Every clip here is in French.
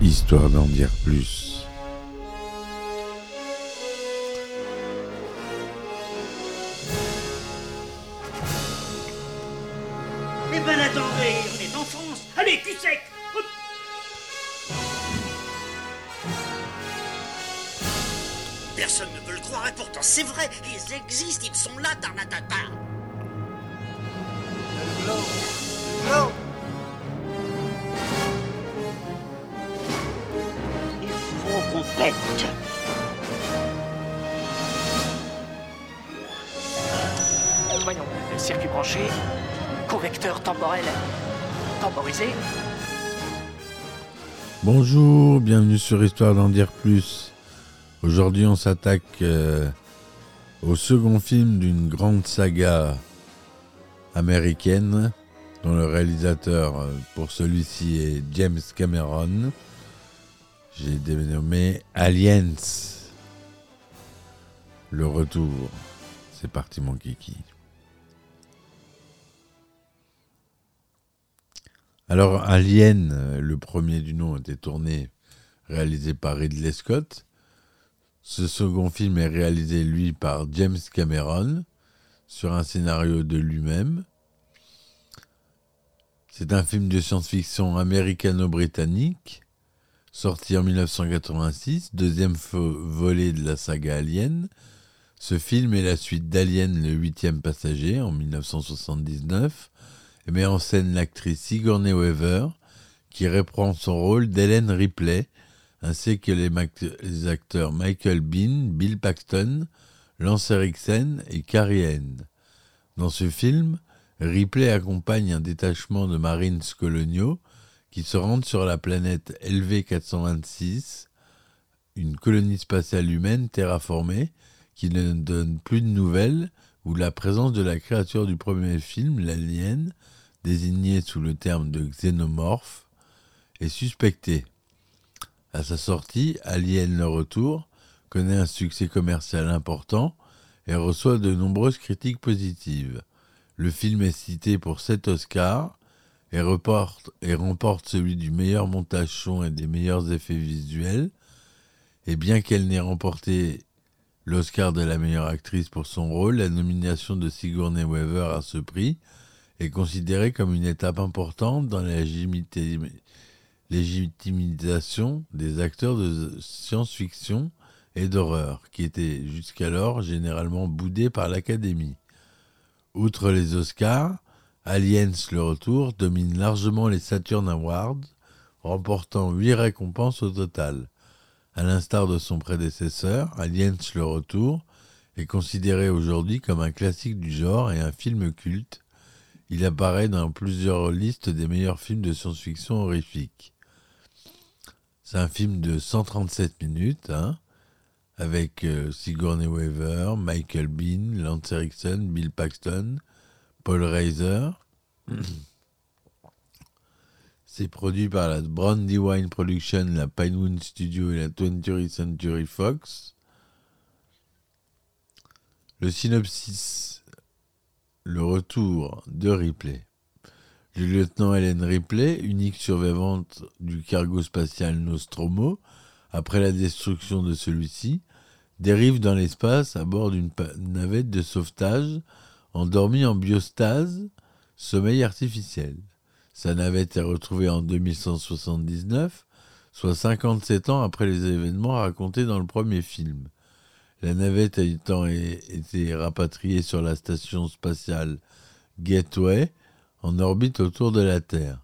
histoire d'en dire plus. Eh ben attendez, on est en France. Allez, cul. Personne ne veut le croire et pourtant c'est vrai, ils existent, ils sont là, Tarnatata. Voyons, circuit branché, temporel temporisé. Bonjour, bienvenue sur Histoire d'en dire plus. Aujourd'hui, on s'attaque euh, au second film d'une grande saga américaine, dont le réalisateur euh, pour celui-ci est James Cameron. J'ai dénommé Aliens. Le retour. C'est parti, mon kiki. Alors, Alien, le premier du nom, était tourné, réalisé par Ridley Scott. Ce second film est réalisé, lui, par James Cameron, sur un scénario de lui-même. C'est un film de science-fiction américano-britannique, sorti en 1986, deuxième volet de la saga Alien. Ce film est la suite d'Alien, le huitième passager, en 1979, et met en scène l'actrice Sigourney Weaver, qui reprend son rôle d'Hélène Ripley, ainsi que les, acteurs Michael Bean, Bill Paxton, Lance Eriksen et Carrie Henn. Dans ce film, Ripley accompagne un détachement de Marines coloniaux qui se rendent sur la planète LV-426, une colonie spatiale humaine terraformée qui ne donne plus de nouvelles, où la présence de la créature du premier film, l'alien, désignée sous le terme de xénomorphe, est suspectée. À sa sortie, Alien le Retour connaît un succès commercial important et reçoit de nombreuses critiques positives. Le film est cité pour 7 Oscars et, et remporte celui du meilleur montage son et des meilleurs effets visuels. Et bien qu'elle n'ait remporté l'Oscar de la meilleure actrice pour son rôle, la nomination de Sigourney Weaver à ce prix est considérée comme une étape importante dans la légitimisation des acteurs de science-fiction et d'horreur, qui étaient jusqu'alors généralement boudés par l'Académie. Outre les Oscars, Aliens le Retour domine largement les Saturn Awards, remportant huit récompenses au total. À l'instar de son prédécesseur, Aliens le Retour est considéré aujourd'hui comme un classique du genre et un film culte. Il apparaît dans plusieurs listes des meilleurs films de science-fiction horrifiques. C'est un film de 137 minutes, hein, avec euh, Sigourney Weaver, Michael Bean, Lance Eriksen, Bill Paxton, Paul Reiser. C'est produit par la Brandywine Production, la Pinewood Studio et la 20th Century Fox. Le synopsis, le retour de Ripley. Le lieutenant Helen Ripley, unique survivante du cargo spatial Nostromo, après la destruction de celui-ci, dérive dans l'espace à bord d'une navette de sauvetage endormie en biostase, sommeil artificiel. Sa navette est retrouvée en 2179, soit 57 ans après les événements racontés dans le premier film. La navette ayant été rapatriée sur la station spatiale Gateway, en orbite autour de la Terre.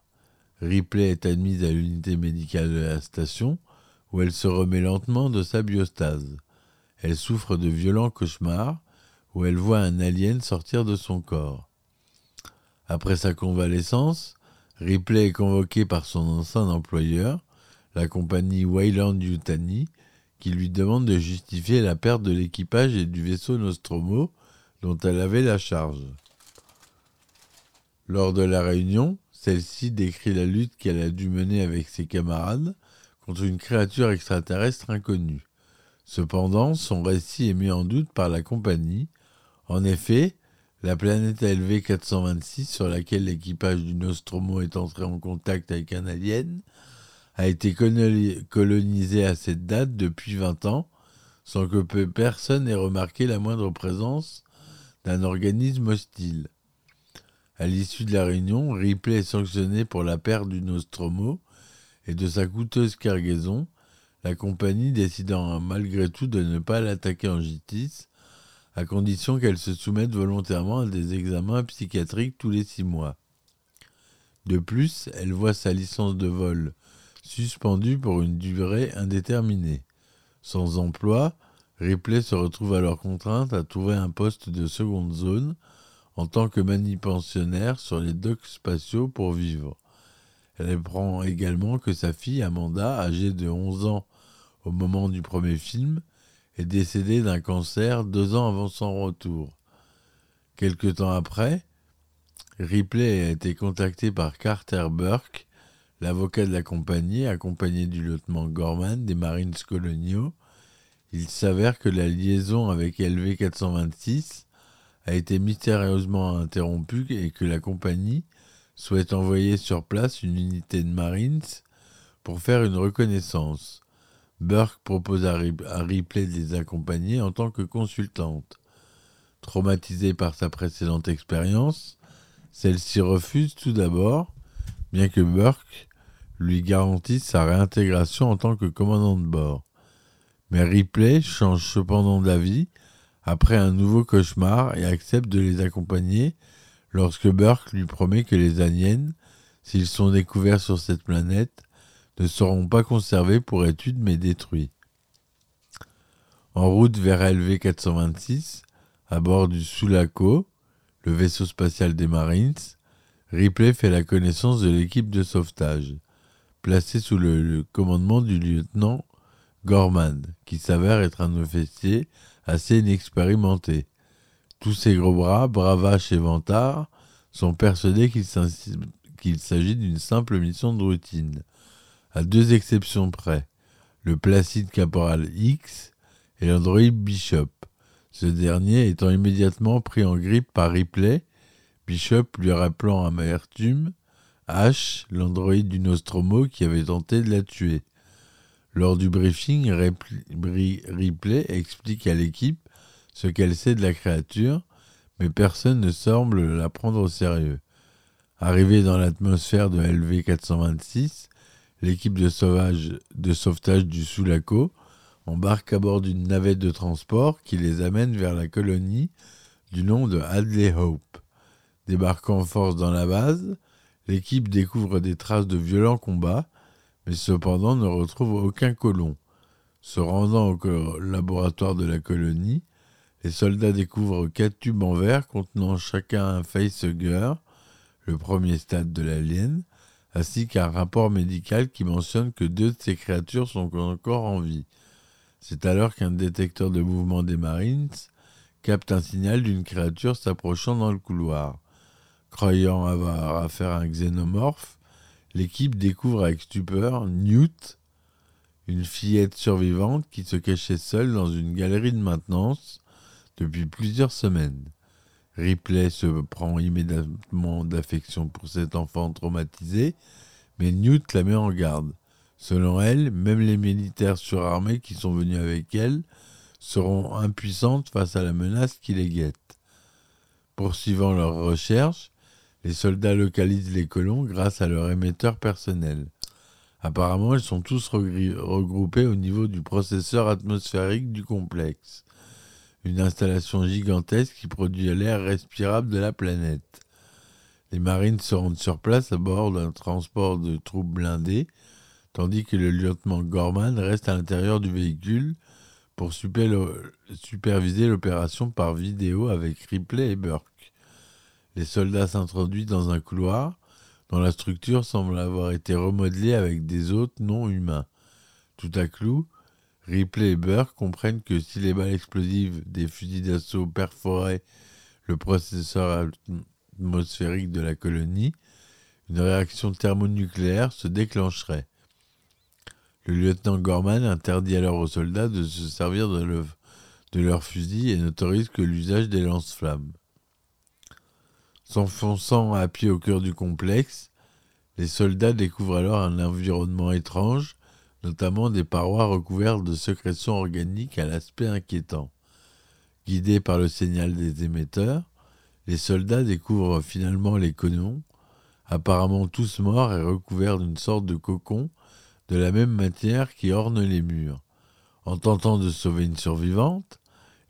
Ripley est admise à l'unité médicale de la station, où elle se remet lentement de sa biostase. Elle souffre de violents cauchemars, où elle voit un alien sortir de son corps. Après sa convalescence, Ripley est convoqué par son ancien employeur, la compagnie Wayland Yutani, qui lui demande de justifier la perte de l'équipage et du vaisseau Nostromo dont elle avait la charge. Lors de la réunion, celle-ci décrit la lutte qu'elle a dû mener avec ses camarades contre une créature extraterrestre inconnue. Cependant, son récit est mis en doute par la compagnie. En effet, la planète LV 426 sur laquelle l'équipage du Nostromo est entré en contact avec un alien a été colonisée à cette date depuis 20 ans, sans que personne ait remarqué la moindre présence d'un organisme hostile. À l'issue de la réunion, Ripley est sanctionné pour la perte du Nostromo et de sa coûteuse cargaison, la compagnie décidant malgré tout de ne pas l'attaquer en justice, à condition qu'elle se soumette volontairement à des examens psychiatriques tous les six mois. De plus, elle voit sa licence de vol suspendue pour une durée indéterminée. Sans emploi, Ripley se retrouve alors contrainte à trouver un poste de seconde zone en tant que manupensionnaire sur les docks spatiaux pour vivre. Elle apprend également que sa fille Amanda, âgée de 11 ans au moment du premier film, est décédée d'un cancer deux ans avant son retour. Quelque temps après, Ripley a été contacté par Carter Burke, l'avocat de la compagnie, accompagné du lieutenant Gorman des Marines coloniaux. Il s'avère que la liaison avec LV 426 a été mystérieusement interrompue et que la compagnie souhaite envoyer sur place une unité de Marines pour faire une reconnaissance. Burke propose à, Ripley de les accompagner en tant que consultante. Traumatisée par sa précédente expérience, celle-ci refuse tout d'abord, bien que Burke lui garantisse sa réintégration en tant que commandant de bord. Mais Ripley change cependant d'avis après un nouveau cauchemar et accepte de les accompagner lorsque Burke lui promet que les aliens, s'ils sont découverts sur cette planète, ne seront pas conservés pour études mais détruits. En route vers LV 426, à bord du Sulaco, le vaisseau spatial des Marines, Ripley fait la connaissance de l'équipe de sauvetage, placée sous le, commandement du lieutenant Gorman, qui s'avère être un officier assez inexpérimenté. Tous ces gros bras, bravaches et vantards sont persuadés qu'il s'agit d'une simple mission de routine, à deux exceptions près, le Placide Caporal X et l'androïde Bishop, ce dernier étant immédiatement pris en grippe par Ripley, Bishop lui rappelant amertume H, l'androïde du Nostromo qui avait tenté de la tuer. Lors du briefing, Ripley explique à l'équipe ce qu'elle sait de la créature, mais personne ne semble la prendre au sérieux. Arrivé dans l'atmosphère de LV 426, l'équipe de, de sauvetage du Sulaco embarque à bord d'une navette de transport qui les amène vers la colonie du nom de Hadley Hope. Débarquant en force dans la base, l'équipe découvre des traces de violents combats, mais cependant ne retrouve aucun colon. Se rendant au laboratoire de la colonie, les soldats découvrent quatre tubes en verre contenant chacun un facehugger, le premier stade de l'alien, ainsi qu'un rapport médical qui mentionne que deux de ces créatures sont encore en vie. C'est alors qu'un détecteur de mouvement des Marines capte un signal d'une créature s'approchant dans le couloir. Croyant avoir affaire à un xénomorphe, l'équipe découvre avec stupeur Newt, une fillette survivante qui se cachait seule dans une galerie de maintenance depuis plusieurs semaines. Ripley se prend immédiatement d'affection pour cet enfant traumatisé, mais Newt la met en garde. Selon elle, même les militaires surarmés qui sont venus avec elle seront impuissantes face à la menace qui les guette. Poursuivant leurs recherches, les soldats localisent les colons grâce à leur émetteur personnel. Apparemment, ils sont tous regroupés au niveau du processeur atmosphérique du complexe, une installation gigantesque qui produit l'air respirable de la planète. Les marines se rendent sur place à bord d'un transport de troupes blindées tandis que le lieutenant Gorman reste à l'intérieur du véhicule pour superviser l'opération par vidéo avec Ripley et Burke. Les soldats s'introduisent dans un couloir dont la structure semble avoir été remodelée avec des hôtes non humains. Tout à coup, Ripley et Burke comprennent que si les balles explosives des fusils d'assaut perforaient le processeur atmosphérique de la colonie, une réaction thermonucléaire se déclencherait. Le lieutenant Gorman interdit alors aux soldats de se servir de, de leurs fusils et n'autorise que l'usage des lance-flammes. S'enfonçant à pied au cœur du complexe, Les soldats découvrent alors un environnement étrange, notamment des parois recouvertes de sécrétions organiques à l'aspect inquiétant. Guidés par le signal des émetteurs, les soldats découvrent finalement les canons, apparemment tous morts et recouverts d'une sorte de cocon de la même matière qui orne les murs. En tentant de sauver une survivante,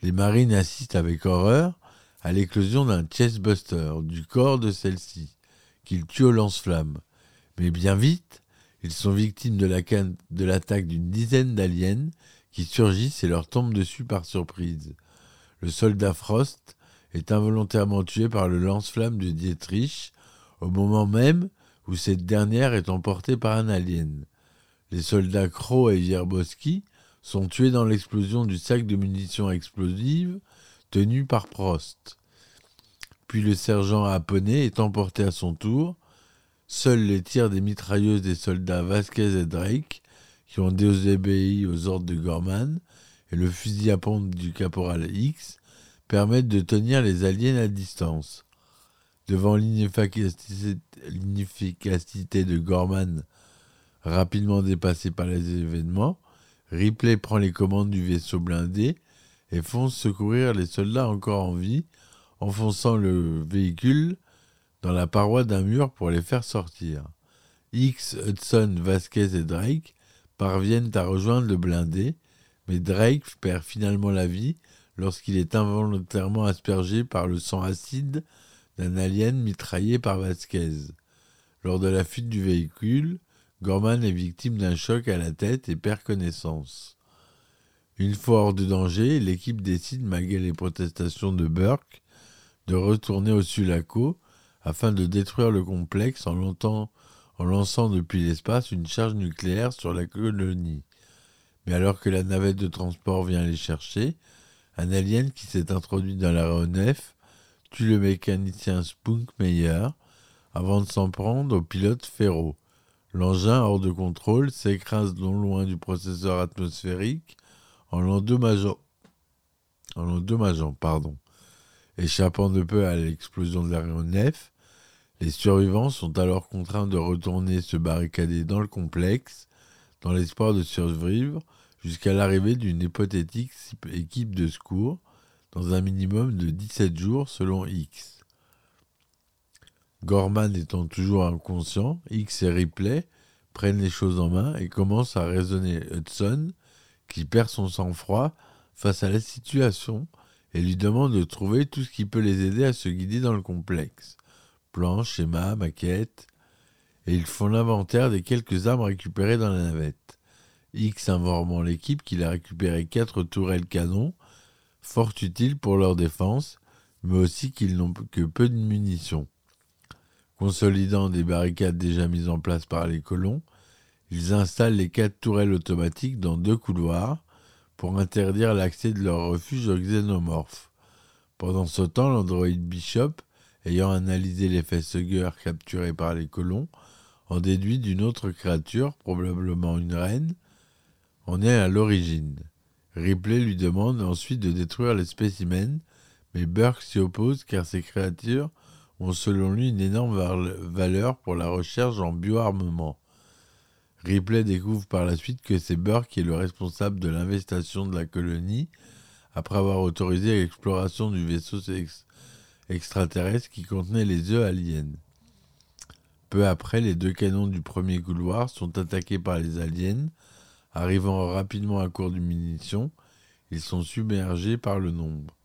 les marines assistent avec horreur à l'éclosion d'un chestbuster du corps de celle-ci, qu'ils tuent au lance-flammes. Mais bien vite, ils sont victimes de l'attaque d'une dizaine d'aliens qui surgissent et leur tombent dessus par surprise. Le soldat Frost est involontairement tué par le lance-flamme de Dietrich au moment même où cette dernière est emportée par un alien. Les soldats Crow et Vierboski sont tués dans l'explosion du sac de munitions explosives tenu par Prost. Puis le sergent Aponné est emporté à son tour. Seuls les tirs des mitrailleuses des soldats Vasquez et Drake, qui ont désobéi aux ordres de Gorman, et le fusil à pompe du caporal X permettent de tenir les aliens à distance. Devant l'inefficacité de Gorman, rapidement dépassé par les événements, Ripley prend les commandes du vaisseau blindé et fonce secourir les soldats encore en vie, enfonçant le véhicule dans la paroi d'un mur pour les faire sortir. X, Hudson, Vasquez et Drake parviennent à rejoindre le blindé, mais Drake perd finalement la vie lorsqu'il est involontairement aspergé par le sang acide d'un alien mitraillé par Vasquez. Lors de la fuite du véhicule, Gorman est victime d'un choc à la tête et perd connaissance. Une fois hors de danger, l'équipe décide, malgré les protestations de Burke, de retourner au Sulaco afin de détruire le complexe en, lançant depuis l'espace une charge nucléaire sur la colonie. Mais alors que la navette de transport vient les chercher, un alien qui s'est introduit dans l'aéronef tue le mécanicien Spunkmeyer avant de s'en prendre au pilote Ferro. L'engin, hors de contrôle, s'écrase non loin du processeur atmosphérique en l'endommageant. En l'endommageant, pardon. Échappant de peu à l'explosion de l'aéronef, les survivants sont alors contraints de retourner se barricader dans le complexe, dans l'espoir de survivre jusqu'à l'arrivée d'une hypothétique équipe de secours dans un minimum de 17 jours selon X. Gorman étant toujours inconscient, X et Ripley prennent les choses en main et commencent à raisonner Hudson, qui perd son sang-froid face à la situation et lui demande de trouver tout ce qui peut les aider à se guider dans le complexe. Plans, schémas, maquettes. Et ils font l'inventaire des quelques armes récupérées dans la navette. X informant l'équipe qu'il a récupéré quatre tourelles canons, fort utiles pour leur défense, mais aussi qu'ils n'ont que peu de munitions. Consolidant des barricades déjà mises en place par les colons, ils installent les quatre tourelles automatiques dans deux couloirs pour interdire l'accès de leur refuge aux xénomorphes. Pendant ce temps, l'androïde Bishop, ayant analysé l'effet Suger capturé par les colons, en déduit d'une autre créature, probablement une reine, en est à l'origine. Ripley lui demande ensuite de détruire les spécimens, mais Burke s'y oppose car ces créatures ont selon lui une énorme valeur pour la recherche en bioarmement. Ripley découvre par la suite que c'est Burke qui est le responsable de l'investation de la colonie après avoir autorisé l'exploration du vaisseau extraterrestre qui contenait les œufs aliens. Peu après, les deux canons du premier couloir sont attaqués par les aliens Arrivant rapidement à court de munitions, ils sont submergés par le nombre.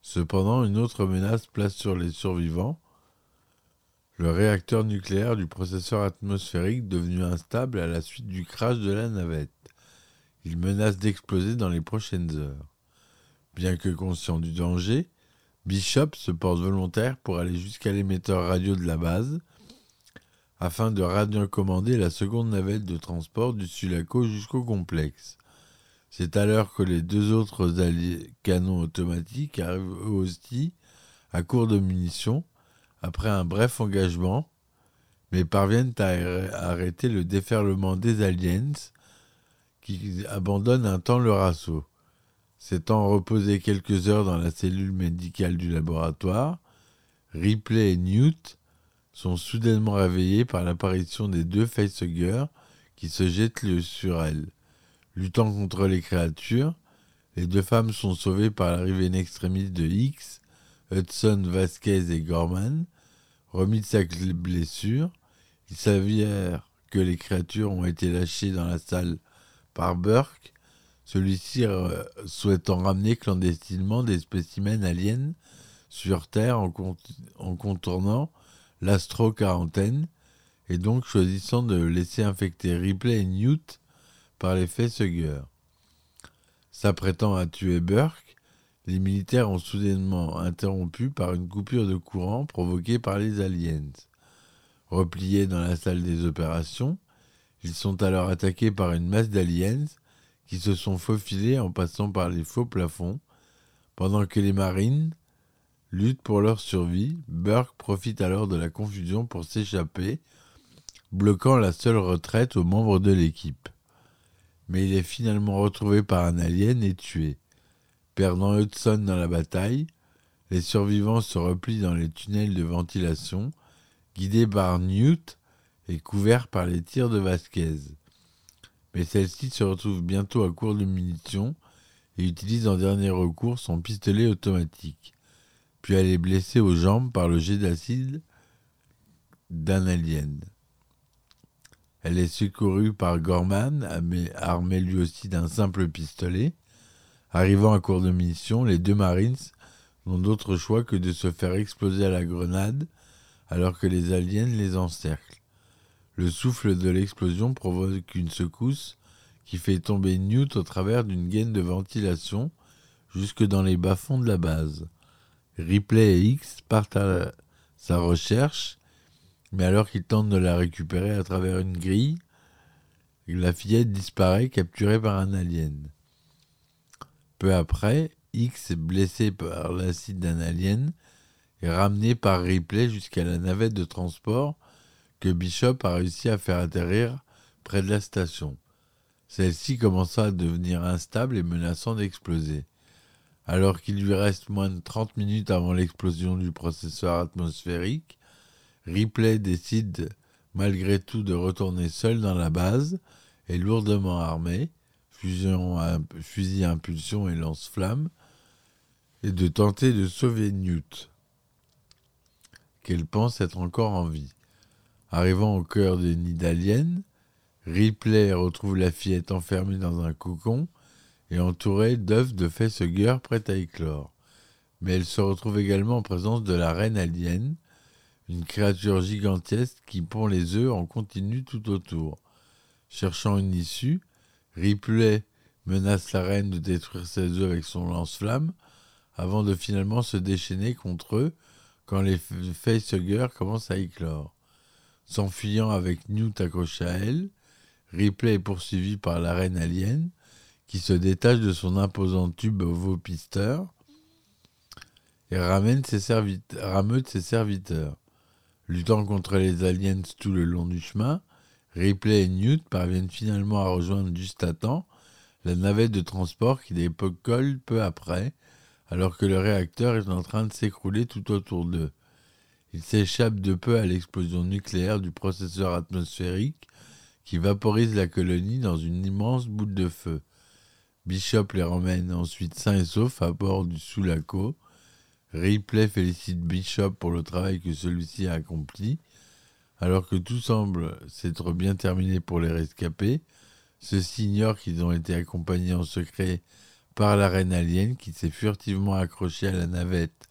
Cependant, une autre menace place sur les survivants le réacteur nucléaire du processeur atmosphérique devenu instable à la suite du crash de la navette. Il menace d'exploser dans les prochaines heures. Bien que conscient du danger, Bishop se porte volontaire pour aller jusqu'à l'émetteur radio de la base afin de radiocommander la seconde navette de transport du Sulaco jusqu'au complexe. C'est alors que les deux autres canons automatiques arrivent aussi à court de munitions après un bref engagement, mais parviennent à arrêter le déferlement des aliens qui abandonnent un temps leur assaut. S'étant reposé quelques heures dans la cellule médicale du laboratoire, Ripley et Newt sont soudainement réveillés par l'apparition des deux facehuggers qui se jettent sur elles. Luttant contre les créatures, les deux femmes sont sauvées par l'arrivée in extremis de X, Hudson, Vasquez et Gorman. Remis de sa blessure, il s'avère que les créatures ont été lâchées dans la salle par Burke, celui-ci euh, souhaitant ramener clandestinement des spécimens aliens sur Terre en, contournant l'astro-quarantaine et donc choisissant de laisser infecter Ripley et Newt par l'effet Sugar. S'apprêtant à tuer Burke, les militaires ont soudainement interrompu par une coupure de courant provoquée par les aliens. Repliés dans la salle des opérations, ils sont alors attaqués par une masse d'aliens qui se sont faufilés en passant par les faux plafonds, pendant que les marines luttent pour leur survie. Burke profite alors de la confusion pour s'échapper, bloquant la seule retraite aux membres de l'équipe. Mais il est finalement retrouvé par un alien et tué. Perdant Hudson dans la bataille, les survivants se replient dans les tunnels de ventilation, guidés par Newt et couverts par les tirs de Vasquez. Mais celle-ci se retrouve bientôt à court de munitions et utilise en dernier recours son pistolet automatique. Puis elle est blessée aux jambes par le jet d'acide d'un alien. Elle est secourue par Gorman, armé lui aussi d'un simple pistolet. Arrivant à court de munitions, les deux Marines n'ont d'autre choix que de se faire exploser à la grenade alors que les aliens les encerclent. Le souffle de l'explosion provoque une secousse qui fait tomber Newt au travers d'une gaine de ventilation jusque dans les bas-fonds de la base. Ripley et X partent à sa recherche mais alors qu'il tente de la récupérer à travers une grille, la fillette disparaît capturée par un alien. Peu après, X, blessé par l'acide d'un alien, est ramené par Ripley jusqu'à la navette de transport que Bishop a réussi à faire atterrir près de la station. Celle-ci commença à devenir instable et menaçant d'exploser. Alors qu'il lui reste moins de 30 minutes avant l'explosion du processeur atmosphérique, Ripley décide malgré tout de retourner seul dans la base et lourdement armé, fusil à impulsion et lance-flamme, et de tenter de sauver Newt, qu'elle pense être encore en vie. Arrivant au cœur des nids Ripley retrouve la fillette enfermée dans un cocon et entourée d'œufs de facehugger prêts à éclore. Mais elle se retrouve également en présence de la reine alien, une créature gigantesque qui pond les œufs en continu tout autour. Cherchant une issue, Ripley menace la reine de détruire ses œufs avec son lance-flamme, avant de finalement se déchaîner contre eux quand les facehuggers commencent à éclore. S'enfuyant avec Newt accroché à elle, Ripley est poursuivi par la reine alien, qui se détache de son imposant tube ovopisteur et ramène rameute ses serviteurs. Luttant contre les aliens tout le long du chemin, Ripley et Newt parviennent finalement à rejoindre juste à temps la navette de transport qui décolle peu après, alors que le réacteur est en train de s'écrouler tout autour d'eux. Ils s'échappent de peu à l'explosion nucléaire du processeur atmosphérique qui vaporise la colonie dans une immense boule de feu. Bishop les ramène ensuite sains et saufs à bord du Sulaco, Ripley félicite Bishop pour le travail que celui-ci a accompli. Alors que tout semble s'être bien terminé pour les rescapés, ceux-ci ignorent qu'ils ont été accompagnés en secret par la reine alien qui s'est furtivement accrochée à la navette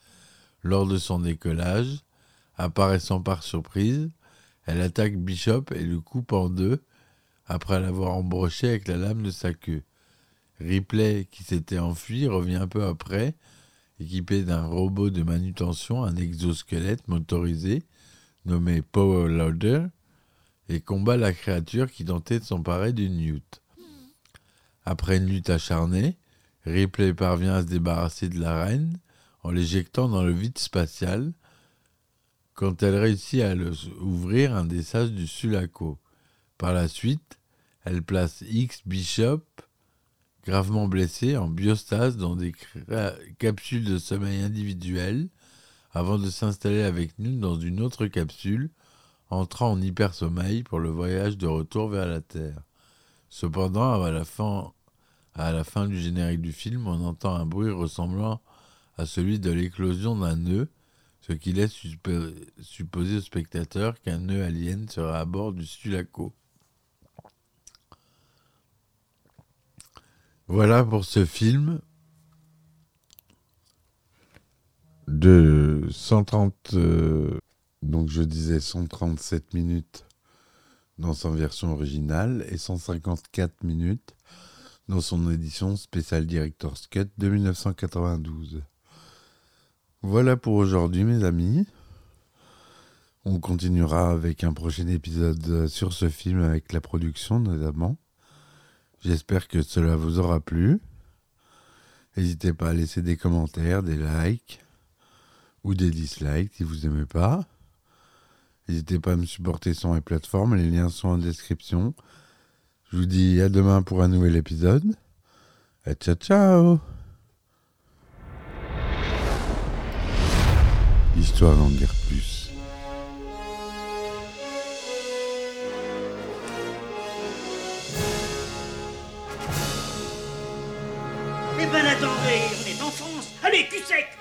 lors de son décollage. Apparaissant par surprise, elle attaque Bishop et le coupe en deux après l'avoir embroché avec la lame de sa queue. Ripley, qui s'était enfui, revient peu après équipé d'un robot de manutention, un exosquelette motorisé nommé Power Loader, et combat la créature qui tentait de s'emparer du Newt. Après une lutte acharnée, Ripley parvient à se débarrasser de la reine en l'éjectant dans le vide spatial quand elle réussit à ouvrir un des sages du Sulaco. Par la suite, elle place X Bishop gravement blessé, en biostase dans des capsules de sommeil individuelles, avant de s'installer avec nous dans une autre capsule, entrant en hypersommeil pour le voyage de retour vers la Terre. Cependant, à la fin, à la fin du générique du film, on entend un bruit ressemblant à celui de l'éclosion d'un nœud, ce qui laisse supposer au spectateur qu'un nœud alien sera à bord du Sulaco. Voilà pour ce film de 130, euh, donc je disais 137 minutes dans sa version originale et 154 minutes dans son édition spéciale Director's Cut de 1992. Voilà pour aujourd'hui mes amis. On continuera avec un prochain épisode sur ce film avec la production notamment. J'espère que cela vous aura plu. N'hésitez pas à laisser des commentaires, des likes ou des dislikes si vous n'aimez pas. N'hésitez pas à me supporter sur les plateformes, les liens sont en description. Je vous dis à demain pour un nouvel épisode. Ciao ciao Histoire en guerre plus. ben attendez, on est en France. Allez, cul sec